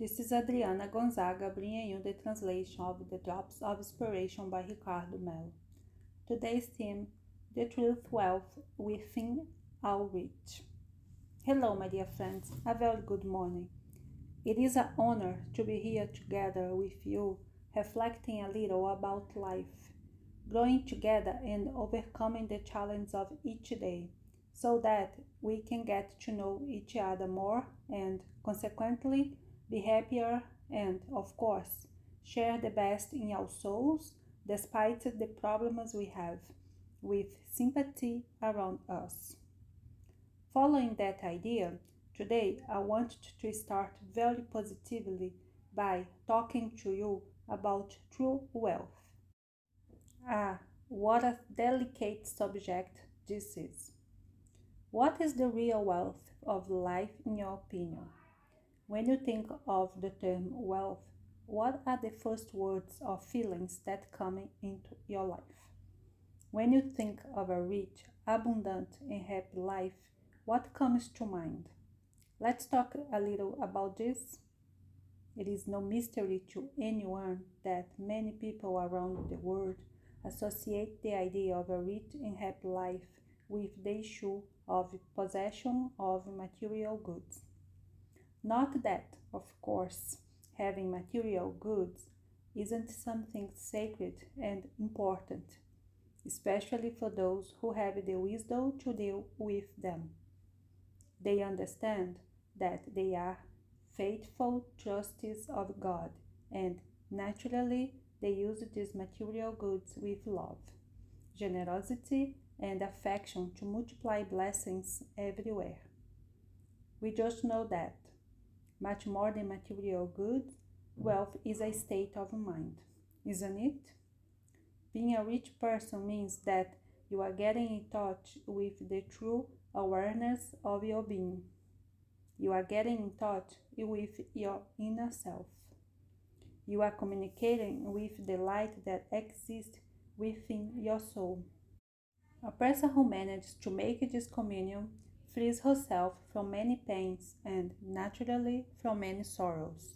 This is Adriana Gonzaga bringing you the translation of The Drops of Inspiration by Ricardo Melo. Today's theme The Truth Wealth Within Our Reach. Hello, my dear friends, a very good morning. It is an honor to be here together with you, reflecting a little about life, growing together and overcoming the challenges of each day so that we can get to know each other more and, consequently, be happier, and, of course, share the best in our souls despite the problems we have, with sympathy around us. Following that idea, today I want to start very positively by talking to you about true wealth. Ah, what a delicate subject this is. What is the real wealth of life in your opinion? When you think of the term wealth, what are the first words or feelings that come into your life? When you think of a rich, abundant, and happy life, what comes to mind? Let's talk a little about this. It is no mystery to anyone that many people around the world associate the idea of a rich and happy life with the issue of possession of material goods. Not that, of course, having material goods isn't something sacred and important, especially for those who have the wisdom to deal with them. They understand that they are faithful trustees of God and naturally they use these material goods with love, generosity, and affection to multiply blessings everywhere. We just know that much more than material goods, wealth is a state of mind, isn't it? Being a rich person means that you are getting in touch with the true awareness of your being. You are getting in touch with your inner self. You are communicating with the light that exists within your soul. A person who manages to make this communion frees herself from many pains and, naturally, from many sorrows.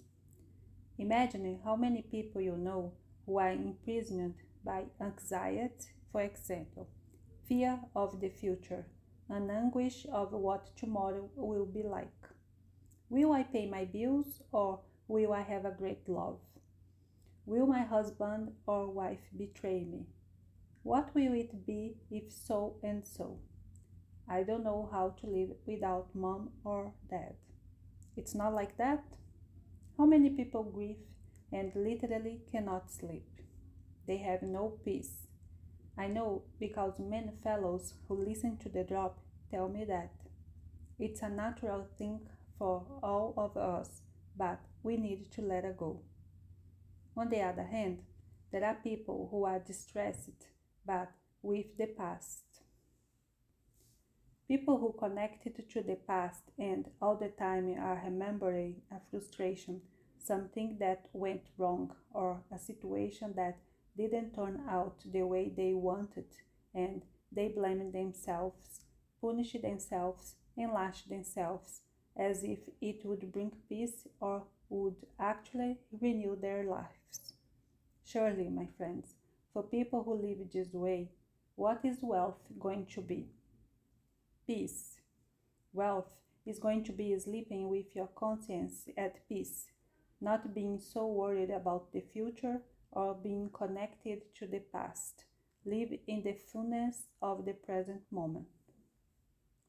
Imagine how many people you know who are imprisoned by anxiety, for example, fear of the future, an anguish of what tomorrow will be like. Will I pay my bills or will I have a great love? Will my husband or wife betray me? What will it be if so and so? I don't know how to live without mom or dad. It's not like that. How many people grieve and literally cannot sleep? They have no peace. I know because many fellows who listen to the drop tell me that. It's a natural thing for all of us, but we need to let it go. On the other hand, there are people who are distressed but with the past. People who connected to the past and all the time are remembering a frustration, something that went wrong, or a situation that didn't turn out the way they wanted, and they blame themselves, punish themselves, and lash themselves as if it would bring peace or would actually renew their lives. Surely, my friends, for people who live this way, what is wealth going to be? Peace. Wealth is going to be sleeping with your conscience at peace, not being so worried about the future or being connected to the past. Live in the fullness of the present moment.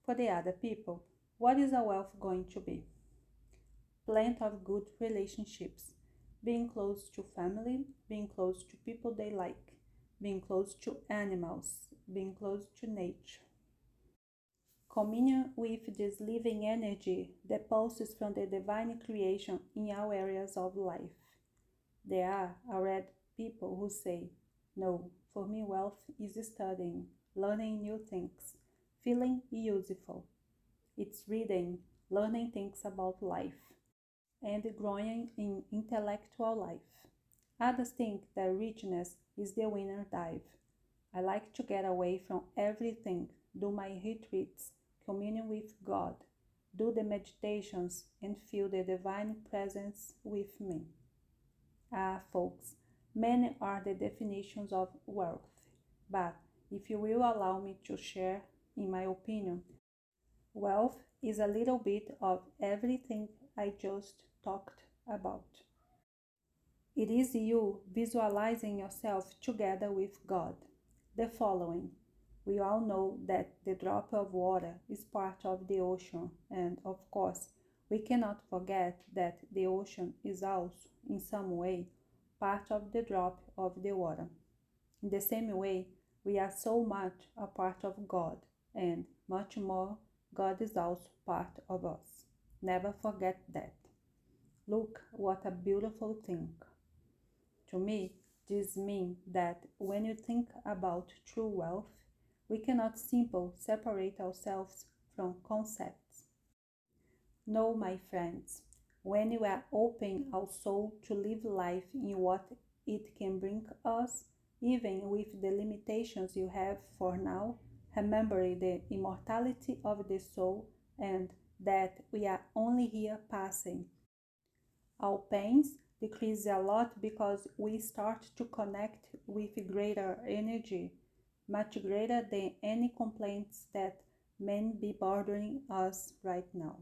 For the other people, what is a wealth going to be? Plenty of good relationships, being close to family, being close to people they like, being close to animals, being close to nature communion with this living energy that pulses from the divine creation in all areas of life. There are, already people who say, No, for me, wealth is studying, learning new things, feeling useful. It's reading, learning things about life, and growing in intellectual life. Others think that richness is the winner dive. I like to get away from everything, do my retreats, communion with God, do the meditations, and feel the divine presence with me. Ah, folks, many are the definitions of wealth, but if you will allow me to share, in my opinion, wealth is a little bit of everything I just talked about. It is you visualizing yourself together with God. The following we all know that the drop of water is part of the ocean, and of course, we cannot forget that the ocean is also, in some way, part of the drop of the water. In the same way, we are so much a part of God, and much more, God is also part of us. Never forget that. Look what a beautiful thing. To me, this means that when you think about true wealth, we cannot simply separate ourselves from concepts. No, my friends, when we are open our soul to live life in what it can bring us, even with the limitations you have for now, remembering the immortality of the soul and that we are only here passing. Our pains decrease a lot because we start to connect with greater energy much greater than any complaints that may be bothering us right now.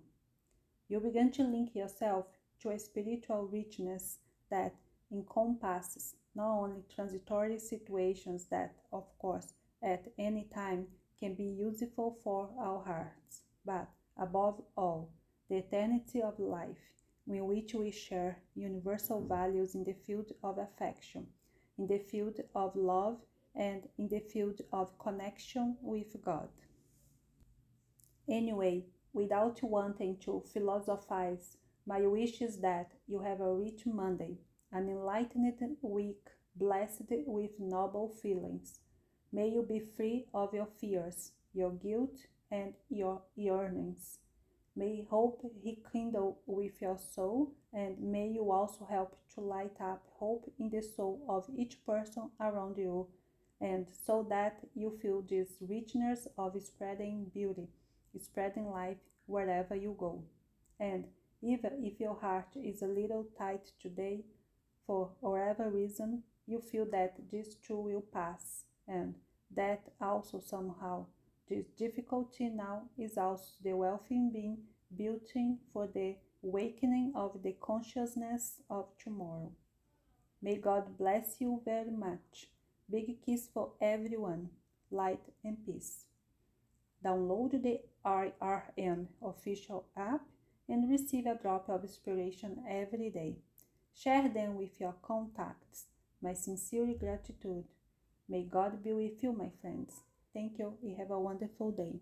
You begin to link yourself to a spiritual richness that encompasses not only transitory situations that, of course, at any time can be useful for our hearts, but above all, the eternity of life, in which we share universal values in the field of affection, in the field of love and in the field of connection with God. Anyway, without wanting to philosophize, my wish is that you have a rich Monday, an enlightened week blessed with noble feelings. May you be free of your fears, your guilt, and your yearnings. May hope rekindle with your soul, and may you also help to light up hope in the soul of each person around you and so that you feel this richness of spreading beauty, spreading life wherever you go. And even if your heart is a little tight today, for whatever reason, you feel that this too will pass, and that also somehow this difficulty now is also the wealthy being built in for the awakening of the consciousness of tomorrow. May God bless you very much Big kiss for everyone. Light and peace. Download the IRN official app and receive a drop of inspiration every day. Share them with your contacts. My sincere gratitude. May God be with you, my friends. Thank you and have a wonderful day.